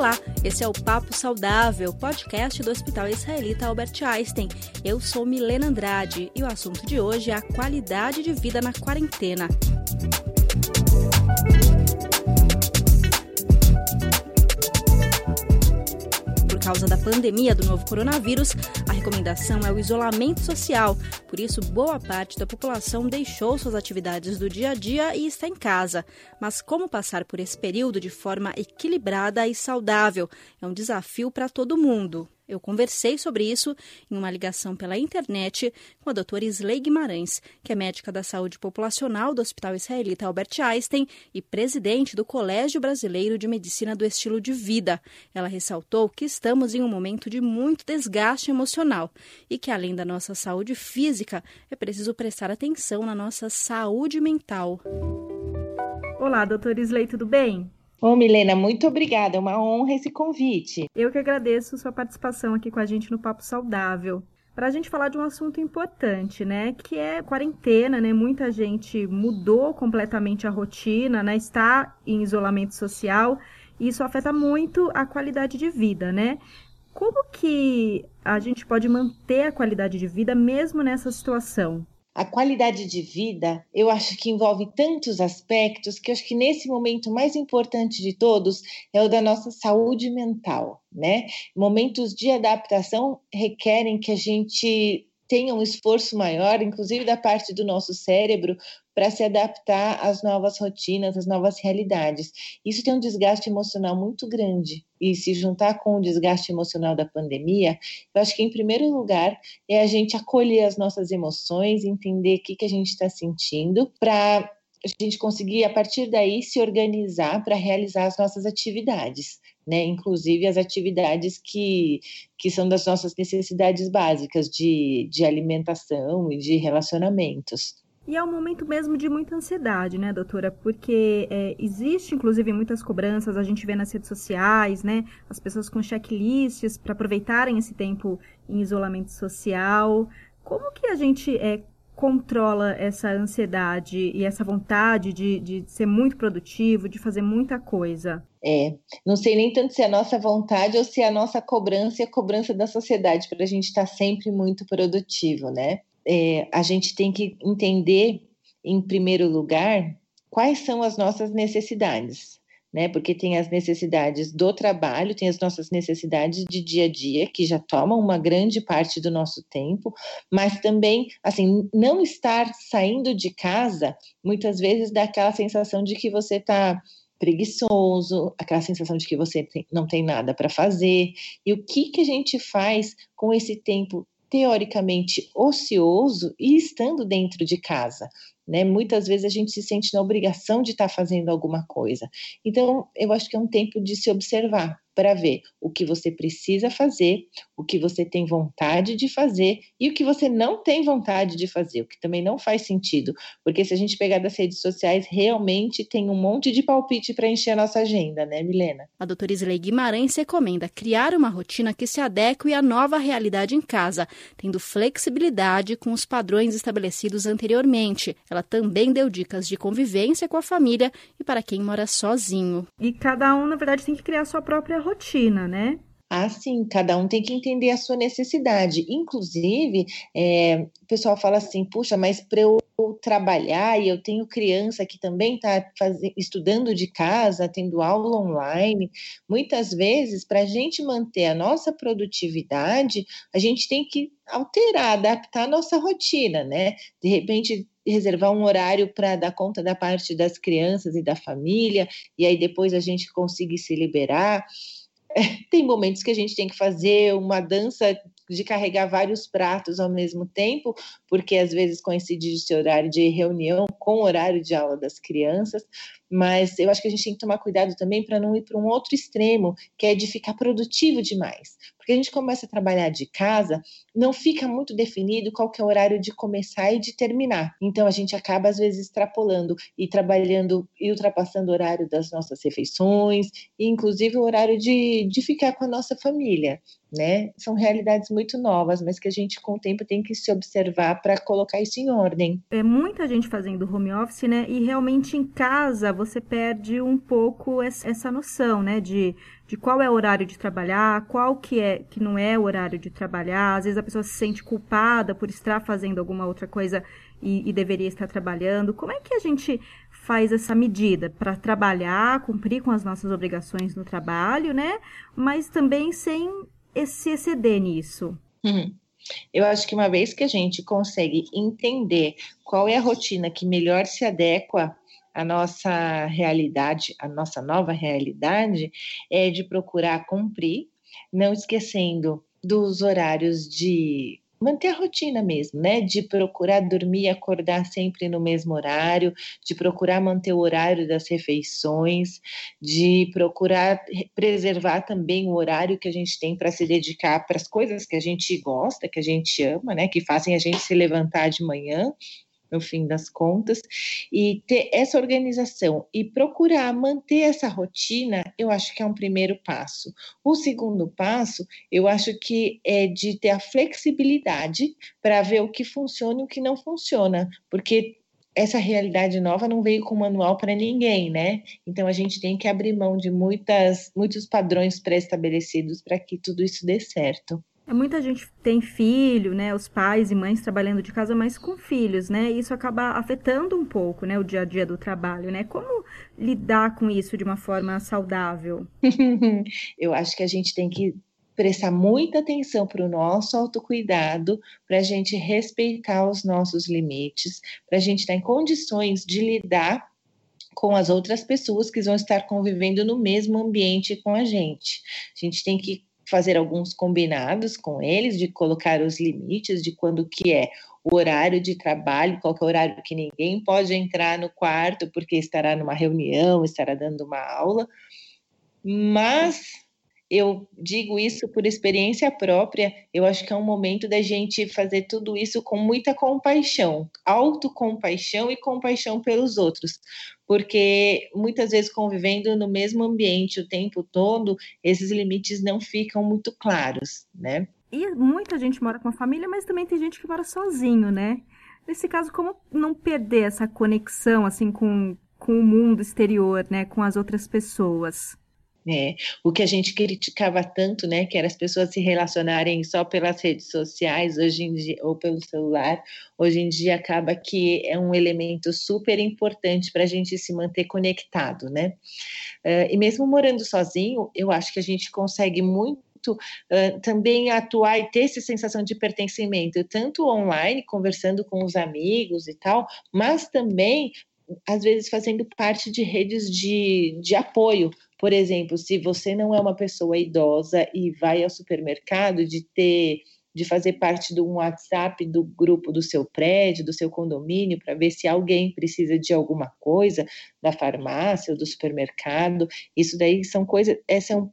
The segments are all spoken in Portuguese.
Olá, esse é o Papo Saudável, podcast do Hospital Israelita Albert Einstein. Eu sou Milena Andrade e o assunto de hoje é a qualidade de vida na quarentena. Causa da pandemia do novo coronavírus, a recomendação é o isolamento social. Por isso, boa parte da população deixou suas atividades do dia a dia e está em casa. Mas como passar por esse período de forma equilibrada e saudável? É um desafio para todo mundo. Eu conversei sobre isso em uma ligação pela internet com a doutora Isley Guimarães, que é médica da saúde populacional do Hospital Israelita Albert Einstein e presidente do Colégio Brasileiro de Medicina do Estilo de Vida. Ela ressaltou que estamos em um momento de muito desgaste emocional e que, além da nossa saúde física, é preciso prestar atenção na nossa saúde mental. Olá, doutora Isley, tudo bem? Ô, Milena, muito obrigada. É uma honra esse convite. Eu que agradeço sua participação aqui com a gente no Papo Saudável. Para a gente falar de um assunto importante, né? Que é quarentena, né? Muita gente mudou completamente a rotina, né? Está em isolamento social e isso afeta muito a qualidade de vida, né? Como que a gente pode manter a qualidade de vida mesmo nessa situação? A qualidade de vida, eu acho que envolve tantos aspectos que eu acho que nesse momento mais importante de todos é o da nossa saúde mental, né? Momentos de adaptação requerem que a gente tenha um esforço maior, inclusive da parte do nosso cérebro, para se adaptar às novas rotinas, às novas realidades. Isso tem um desgaste emocional muito grande. E se juntar com o desgaste emocional da pandemia, eu acho que, em primeiro lugar, é a gente acolher as nossas emoções, entender o que, que a gente está sentindo, para a gente conseguir, a partir daí, se organizar para realizar as nossas atividades. Né, inclusive as atividades que, que são das nossas necessidades básicas de, de alimentação e de relacionamentos. E é um momento mesmo de muita ansiedade, né, doutora? Porque é, existe, inclusive, muitas cobranças, a gente vê nas redes sociais, né? As pessoas com checklists para aproveitarem esse tempo em isolamento social. Como que a gente é, controla essa ansiedade e essa vontade de, de ser muito produtivo, de fazer muita coisa? É, não sei nem tanto se é a nossa vontade ou se é a nossa cobrança e a cobrança da sociedade para a gente estar tá sempre muito produtivo, né? é, a gente tem que entender, em primeiro lugar, quais são as nossas necessidades. Né, porque tem as necessidades do trabalho, tem as nossas necessidades de dia a dia, que já tomam uma grande parte do nosso tempo, mas também, assim, não estar saindo de casa, muitas vezes dá aquela sensação de que você está preguiçoso, aquela sensação de que você tem, não tem nada para fazer. E o que, que a gente faz com esse tempo teoricamente ocioso e estando dentro de casa. Né? Muitas vezes a gente se sente na obrigação de estar tá fazendo alguma coisa. Então, eu acho que é um tempo de se observar para ver o que você precisa fazer, o que você tem vontade de fazer e o que você não tem vontade de fazer, o que também não faz sentido, porque se a gente pegar das redes sociais, realmente tem um monte de palpite para encher a nossa agenda, né, Milena? A doutora Isley Guimarães recomenda criar uma rotina que se adeque à nova realidade em casa, tendo flexibilidade com os padrões estabelecidos anteriormente. Ela também deu dicas de convivência com a família e para quem mora sozinho. E cada um, na verdade, tem que criar sua própria rotina, né? Ah, sim, cada um tem que entender a sua necessidade. Inclusive, é, o pessoal fala assim: puxa, mas para eu trabalhar e eu tenho criança que também está estudando de casa, tendo aula online, muitas vezes, para a gente manter a nossa produtividade, a gente tem que alterar, adaptar a nossa rotina, né? De repente, reservar um horário para dar conta da parte das crianças e da família, e aí depois a gente conseguir se liberar. Tem momentos que a gente tem que fazer uma dança de carregar vários pratos ao mesmo tempo, porque às vezes coincide esse horário de reunião com o horário de aula das crianças, mas eu acho que a gente tem que tomar cuidado também para não ir para um outro extremo, que é de ficar produtivo demais. Porque a gente começa a trabalhar de casa, não fica muito definido qual que é o horário de começar e de terminar. Então a gente acaba às vezes extrapolando e trabalhando e ultrapassando o horário das nossas refeições, e inclusive o horário de, de ficar com a nossa família né? São realidades muito novas, mas que a gente com o tempo tem que se observar para colocar isso em ordem. É muita gente fazendo home office, né? E realmente em casa você perde um pouco essa noção, né, de, de qual é o horário de trabalhar, qual que é que não é o horário de trabalhar. Às vezes a pessoa se sente culpada por estar fazendo alguma outra coisa e, e deveria estar trabalhando. Como é que a gente faz essa medida para trabalhar, cumprir com as nossas obrigações no trabalho, né? Mas também sem se exceder nisso. Uhum. Eu acho que uma vez que a gente consegue entender qual é a rotina que melhor se adequa à nossa realidade, à nossa nova realidade, é de procurar cumprir, não esquecendo dos horários de manter a rotina mesmo, né? De procurar dormir e acordar sempre no mesmo horário, de procurar manter o horário das refeições, de procurar preservar também o horário que a gente tem para se dedicar para as coisas que a gente gosta, que a gente ama, né? Que fazem a gente se levantar de manhã no fim das contas, e ter essa organização e procurar manter essa rotina, eu acho que é um primeiro passo. O segundo passo, eu acho que é de ter a flexibilidade para ver o que funciona e o que não funciona, porque essa realidade nova não veio com manual para ninguém, né? Então a gente tem que abrir mão de muitas, muitos padrões pré-estabelecidos para que tudo isso dê certo. É, muita gente tem filho, né? Os pais e mães trabalhando de casa, mas com filhos, né? Isso acaba afetando um pouco, né? O dia a dia do trabalho, né? Como lidar com isso de uma forma saudável? Eu acho que a gente tem que prestar muita atenção para o nosso autocuidado, para a gente respeitar os nossos limites, para a gente estar em condições de lidar com as outras pessoas que vão estar convivendo no mesmo ambiente com a gente. A gente tem que fazer alguns combinados com eles, de colocar os limites de quando que é o horário de trabalho, qual é o horário que ninguém pode entrar no quarto porque estará numa reunião, estará dando uma aula. Mas eu digo isso por experiência própria, eu acho que é um momento da gente fazer tudo isso com muita compaixão, autocompaixão e compaixão pelos outros, porque muitas vezes convivendo no mesmo ambiente o tempo todo, esses limites não ficam muito claros, né? E muita gente mora com a família, mas também tem gente que mora sozinho, né? Nesse caso, como não perder essa conexão assim com, com o mundo exterior, né, com as outras pessoas? É, o que a gente criticava tanto, né, que era as pessoas se relacionarem só pelas redes sociais, hoje em dia, ou pelo celular, hoje em dia acaba que é um elemento super importante para a gente se manter conectado, né? Uh, e mesmo morando sozinho, eu acho que a gente consegue muito Uh, também atuar e ter essa sensação de pertencimento, tanto online, conversando com os amigos e tal, mas também, às vezes, fazendo parte de redes de, de apoio, por exemplo, se você não é uma pessoa idosa e vai ao supermercado, de ter de fazer parte do WhatsApp do grupo do seu prédio, do seu condomínio, para ver se alguém precisa de alguma coisa da farmácia ou do supermercado. Isso daí são coisas, essas são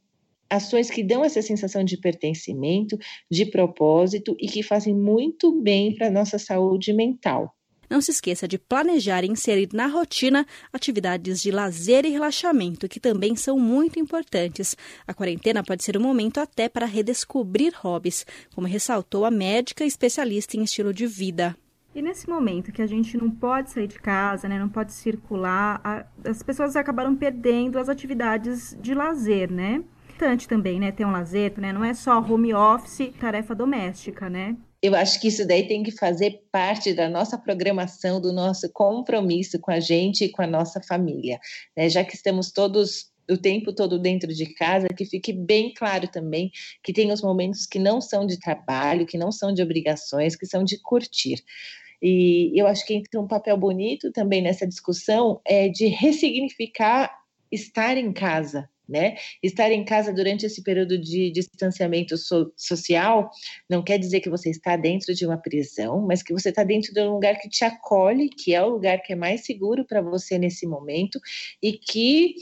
ações que dão essa sensação de pertencimento, de propósito e que fazem muito bem para a nossa saúde mental. Não se esqueça de planejar e inserir na rotina atividades de lazer e relaxamento, que também são muito importantes. A quarentena pode ser um momento até para redescobrir hobbies, como ressaltou a médica especialista em estilo de vida. E nesse momento que a gente não pode sair de casa, né, não pode circular, a, as pessoas acabaram perdendo as atividades de lazer, né? Importante também, né, ter um lazer, né? Não é só home office, tarefa doméstica, né? Eu acho que isso daí tem que fazer parte da nossa programação, do nosso compromisso com a gente e com a nossa família. Né? Já que estamos todos o tempo todo dentro de casa, que fique bem claro também que tem os momentos que não são de trabalho, que não são de obrigações, que são de curtir. E eu acho que entra um papel bonito também nessa discussão é de ressignificar estar em casa, né? Estar em casa durante esse período de distanciamento so social não quer dizer que você está dentro de uma prisão, mas que você está dentro de um lugar que te acolhe, que é o lugar que é mais seguro para você nesse momento e que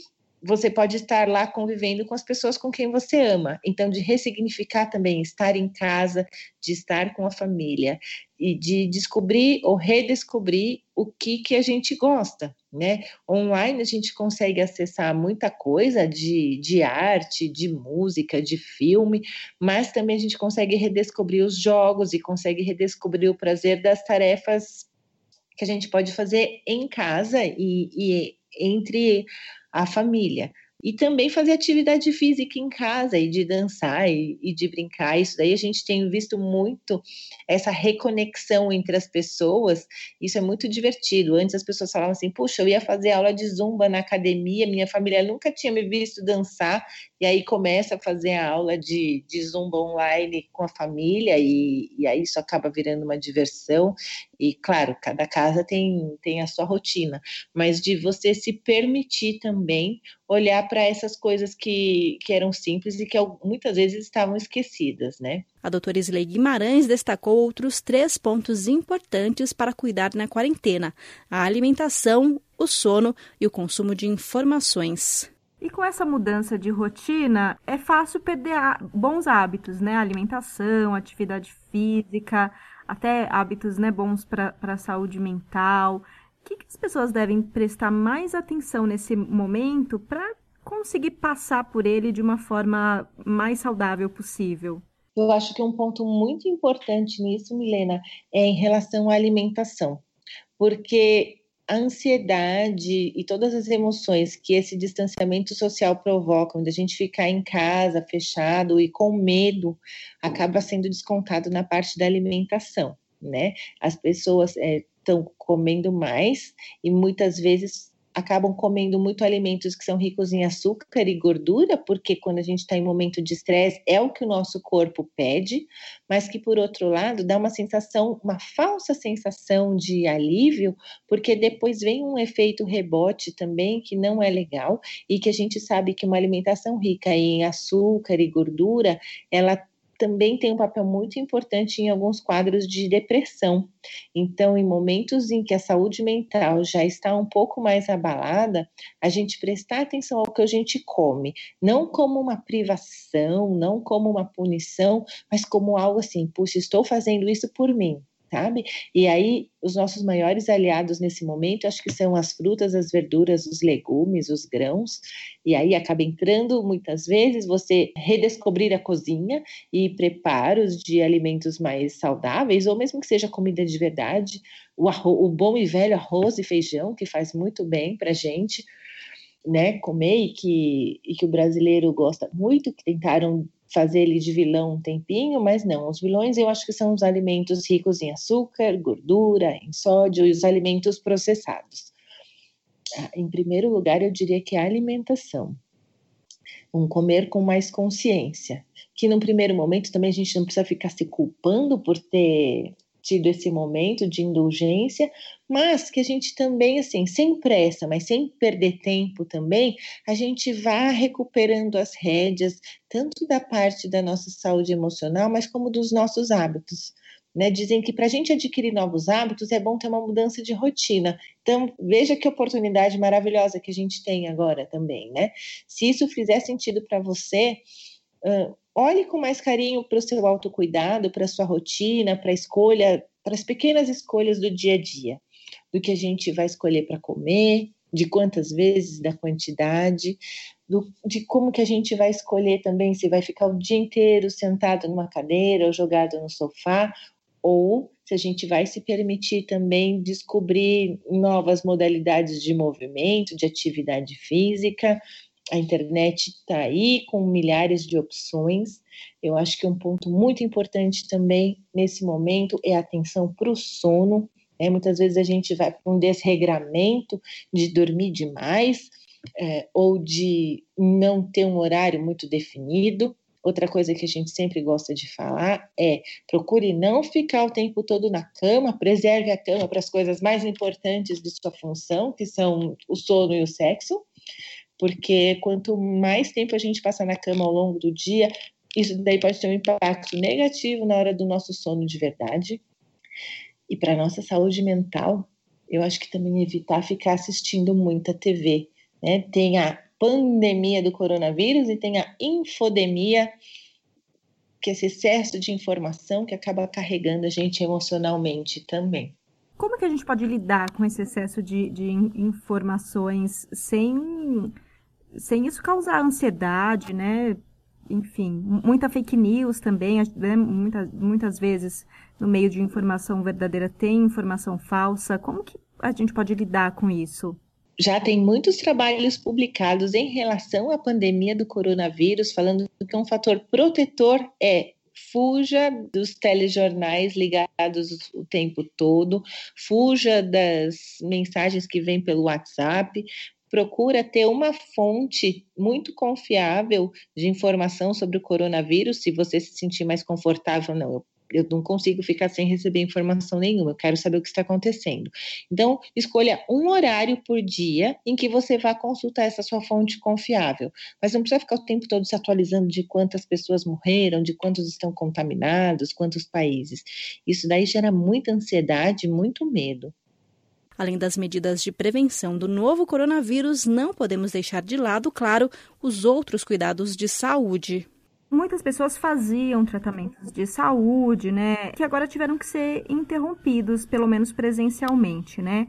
você pode estar lá convivendo com as pessoas com quem você ama. Então, de ressignificar também estar em casa, de estar com a família e de descobrir ou redescobrir o que, que a gente gosta, né? Online a gente consegue acessar muita coisa de, de arte, de música, de filme, mas também a gente consegue redescobrir os jogos e consegue redescobrir o prazer das tarefas que a gente pode fazer em casa e, e entre a família. E também fazer atividade física em casa e de dançar e, e, de brincar. Isso daí a gente tem visto muito essa reconexão entre as pessoas. Isso é muito divertido. Antes as pessoas falavam assim: puxa, eu ia fazer aula de zumba na academia, minha família nunca tinha me visto dançar. E aí começa a fazer a aula de, de zumba online com a família, e, e aí isso acaba virando uma diversão. E claro, cada casa tem, tem a sua rotina, mas de você se permitir também olhar para essas coisas que, que eram simples e que muitas vezes estavam esquecidas, né? A doutora Isley Guimarães destacou outros três pontos importantes para cuidar na quarentena: a alimentação, o sono e o consumo de informações. E com essa mudança de rotina, é fácil perder bons hábitos, né? Alimentação, atividade física, até hábitos né, bons para a saúde mental que, que as pessoas devem prestar mais atenção nesse momento para conseguir passar por ele de uma forma mais saudável possível? Eu acho que um ponto muito importante nisso, Milena, é em relação à alimentação, porque a ansiedade e todas as emoções que esse distanciamento social provoca, onde a gente ficar em casa, fechado e com medo, acaba sendo descontado na parte da alimentação, né? As pessoas é, estão comendo mais e muitas vezes acabam comendo muito alimentos que são ricos em açúcar e gordura, porque quando a gente está em momento de estresse é o que o nosso corpo pede, mas que por outro lado dá uma sensação, uma falsa sensação de alívio, porque depois vem um efeito rebote também que não é legal e que a gente sabe que uma alimentação rica em açúcar e gordura, ela também tem um papel muito importante em alguns quadros de depressão. Então, em momentos em que a saúde mental já está um pouco mais abalada, a gente prestar atenção ao que a gente come, não como uma privação, não como uma punição, mas como algo assim, puxa, estou fazendo isso por mim sabe? E aí, os nossos maiores aliados nesse momento, acho que são as frutas, as verduras, os legumes, os grãos, e aí acaba entrando muitas vezes você redescobrir a cozinha e preparos de alimentos mais saudáveis, ou mesmo que seja comida de verdade, o, arroz, o bom e velho arroz e feijão, que faz muito bem para gente. Né, comer e que, e que o brasileiro gosta muito, que tentaram fazer ele de vilão um tempinho, mas não. Os vilões eu acho que são os alimentos ricos em açúcar, gordura, em sódio e os alimentos processados. Ah, em primeiro lugar, eu diria que a alimentação. Um comer com mais consciência. Que no primeiro momento também a gente não precisa ficar se culpando por ter tido esse momento de indulgência, mas que a gente também, assim, sem pressa, mas sem perder tempo também, a gente vá recuperando as rédeas, tanto da parte da nossa saúde emocional, mas como dos nossos hábitos. Né, dizem que para a gente adquirir novos hábitos é bom ter uma mudança de rotina. Então, veja que oportunidade maravilhosa que a gente tem agora também, né? Se isso fizer sentido para você, uh, olhe com mais carinho para o seu autocuidado, para a sua rotina, para a escolha, para as pequenas escolhas do dia a dia, do que a gente vai escolher para comer, de quantas vezes, da quantidade, do, de como que a gente vai escolher também se vai ficar o dia inteiro sentado numa cadeira ou jogado no sofá, ou se a gente vai se permitir também descobrir novas modalidades de movimento, de atividade física, a internet está aí com milhares de opções. Eu acho que um ponto muito importante também nesse momento é a atenção para o sono. Né? Muitas vezes a gente vai para um desregramento de dormir demais é, ou de não ter um horário muito definido. Outra coisa que a gente sempre gosta de falar é procure não ficar o tempo todo na cama, preserve a cama para as coisas mais importantes de sua função, que são o sono e o sexo porque quanto mais tempo a gente passar na cama ao longo do dia, isso daí pode ter um impacto negativo na hora do nosso sono de verdade. E para nossa saúde mental, eu acho que também evitar ficar assistindo muita TV. Né? Tem a pandemia do coronavírus e tem a infodemia, que é esse excesso de informação que acaba carregando a gente emocionalmente também. Como que a gente pode lidar com esse excesso de, de informações sem sem isso causar ansiedade, né? Enfim, muita fake news também, né? muitas, muitas vezes no meio de informação verdadeira tem informação falsa. Como que a gente pode lidar com isso? já tem muitos trabalhos publicados em relação à pandemia do coronavírus, falando que um fator protetor é fuja dos telejornais ligados o tempo todo, fuja das mensagens que vêm pelo WhatsApp, procura ter uma fonte muito confiável de informação sobre o coronavírus, se você se sentir mais confortável, não, eu eu não consigo ficar sem receber informação nenhuma, eu quero saber o que está acontecendo. Então, escolha um horário por dia em que você vá consultar essa sua fonte confiável. Mas não precisa ficar o tempo todo se atualizando de quantas pessoas morreram, de quantos estão contaminados, quantos países. Isso daí gera muita ansiedade, muito medo. Além das medidas de prevenção do novo coronavírus, não podemos deixar de lado, claro, os outros cuidados de saúde muitas pessoas faziam tratamentos de saúde, né, que agora tiveram que ser interrompidos, pelo menos presencialmente, né.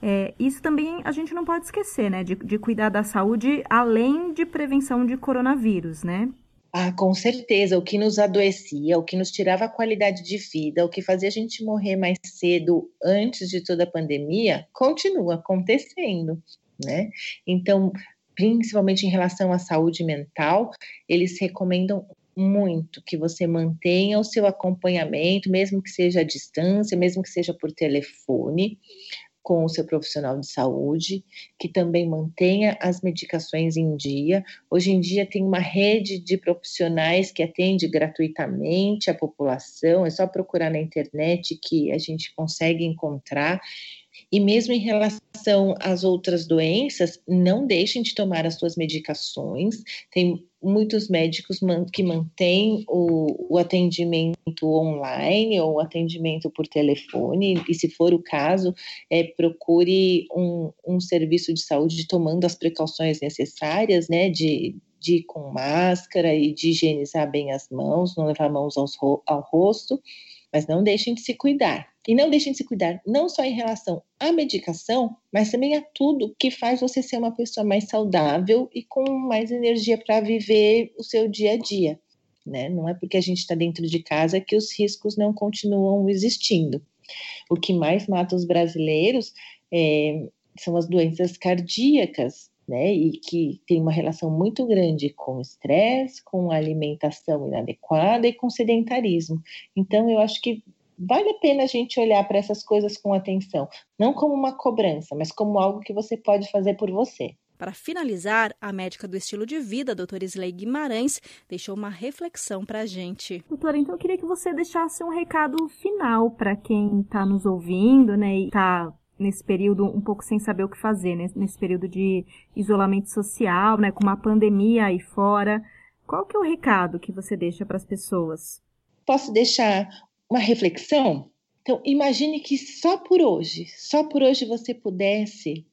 É, isso também a gente não pode esquecer, né, de, de cuidar da saúde além de prevenção de coronavírus, né. Ah, com certeza, o que nos adoecia, o que nos tirava a qualidade de vida, o que fazia a gente morrer mais cedo antes de toda a pandemia, continua acontecendo, né? Então, principalmente em relação à saúde mental, eles recomendam muito que você mantenha o seu acompanhamento, mesmo que seja à distância, mesmo que seja por telefone, com o seu profissional de saúde, que também mantenha as medicações em dia. Hoje em dia tem uma rede de profissionais que atende gratuitamente a população, é só procurar na internet que a gente consegue encontrar. E mesmo em relação às outras doenças, não deixem de tomar as suas medicações. Tem muitos médicos que mantêm o, o atendimento online ou atendimento por telefone, e se for o caso, é, procure um, um serviço de saúde tomando as precauções necessárias, né, de, de ir com máscara e de higienizar bem as mãos, não levar mãos aos, ao rosto, mas não deixem de se cuidar. E não deixem de se cuidar, não só em relação à medicação, mas também a tudo que faz você ser uma pessoa mais saudável e com mais energia para viver o seu dia a dia. Né? Não é porque a gente está dentro de casa que os riscos não continuam existindo. O que mais mata os brasileiros é, são as doenças cardíacas, né? E que tem uma relação muito grande com estresse, com alimentação inadequada e com sedentarismo. Então, eu acho que vale a pena a gente olhar para essas coisas com atenção, não como uma cobrança, mas como algo que você pode fazer por você. Para finalizar, a médica do estilo de vida, doutora Sley Guimarães, deixou uma reflexão para a gente. Doutora, então eu queria que você deixasse um recado final para quem está nos ouvindo, né, e está nesse período um pouco sem saber o que fazer, né, nesse período de isolamento social, né, com uma pandemia aí fora. Qual que é o recado que você deixa para as pessoas? Posso deixar uma reflexão? Então, imagine que só por hoje, só por hoje você pudesse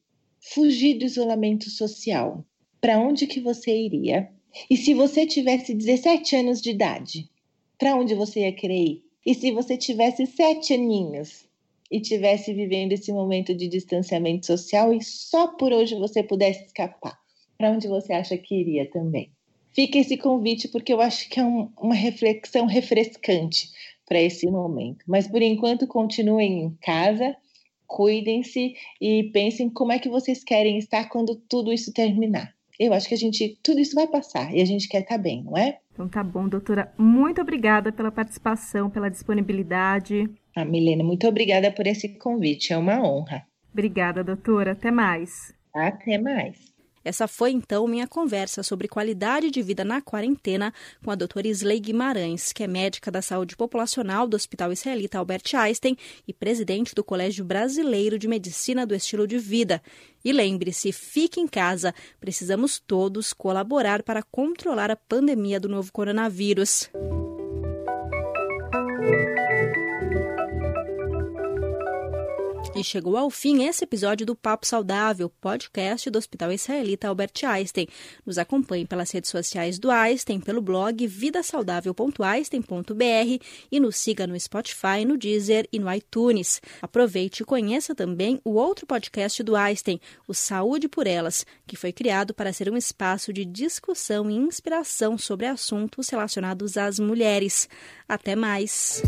fugir do isolamento social. Para onde que você iria? E se você tivesse 17 anos de idade, para onde você ia querer ir? E se você tivesse sete aninhos e tivesse vivendo esse momento de distanciamento social e só por hoje você pudesse escapar, para onde você acha que iria também? Fica esse convite porque eu acho que é um, uma reflexão refrescante para esse momento. Mas por enquanto continuem em casa, cuidem-se e pensem como é que vocês querem estar quando tudo isso terminar. Eu acho que a gente, tudo isso vai passar e a gente quer estar bem, não é? Então tá bom, doutora. Muito obrigada pela participação, pela disponibilidade. Ah, Milena, muito obrigada por esse convite, é uma honra. Obrigada, doutora. Até mais. Até mais. Essa foi então minha conversa sobre qualidade de vida na quarentena com a doutora Isley Guimarães, que é médica da saúde populacional do Hospital Israelita Albert Einstein e presidente do Colégio Brasileiro de Medicina do Estilo de Vida. E lembre-se, fique em casa. Precisamos todos colaborar para controlar a pandemia do novo coronavírus. E chegou ao fim esse episódio do Papo Saudável, podcast do Hospital Israelita Albert Einstein. Nos acompanhe pelas redes sociais do Einstein, pelo blog vidasaudável.einstein.br e nos siga no Spotify, no Deezer e no iTunes. Aproveite e conheça também o outro podcast do Einstein, o Saúde por Elas, que foi criado para ser um espaço de discussão e inspiração sobre assuntos relacionados às mulheres. Até mais!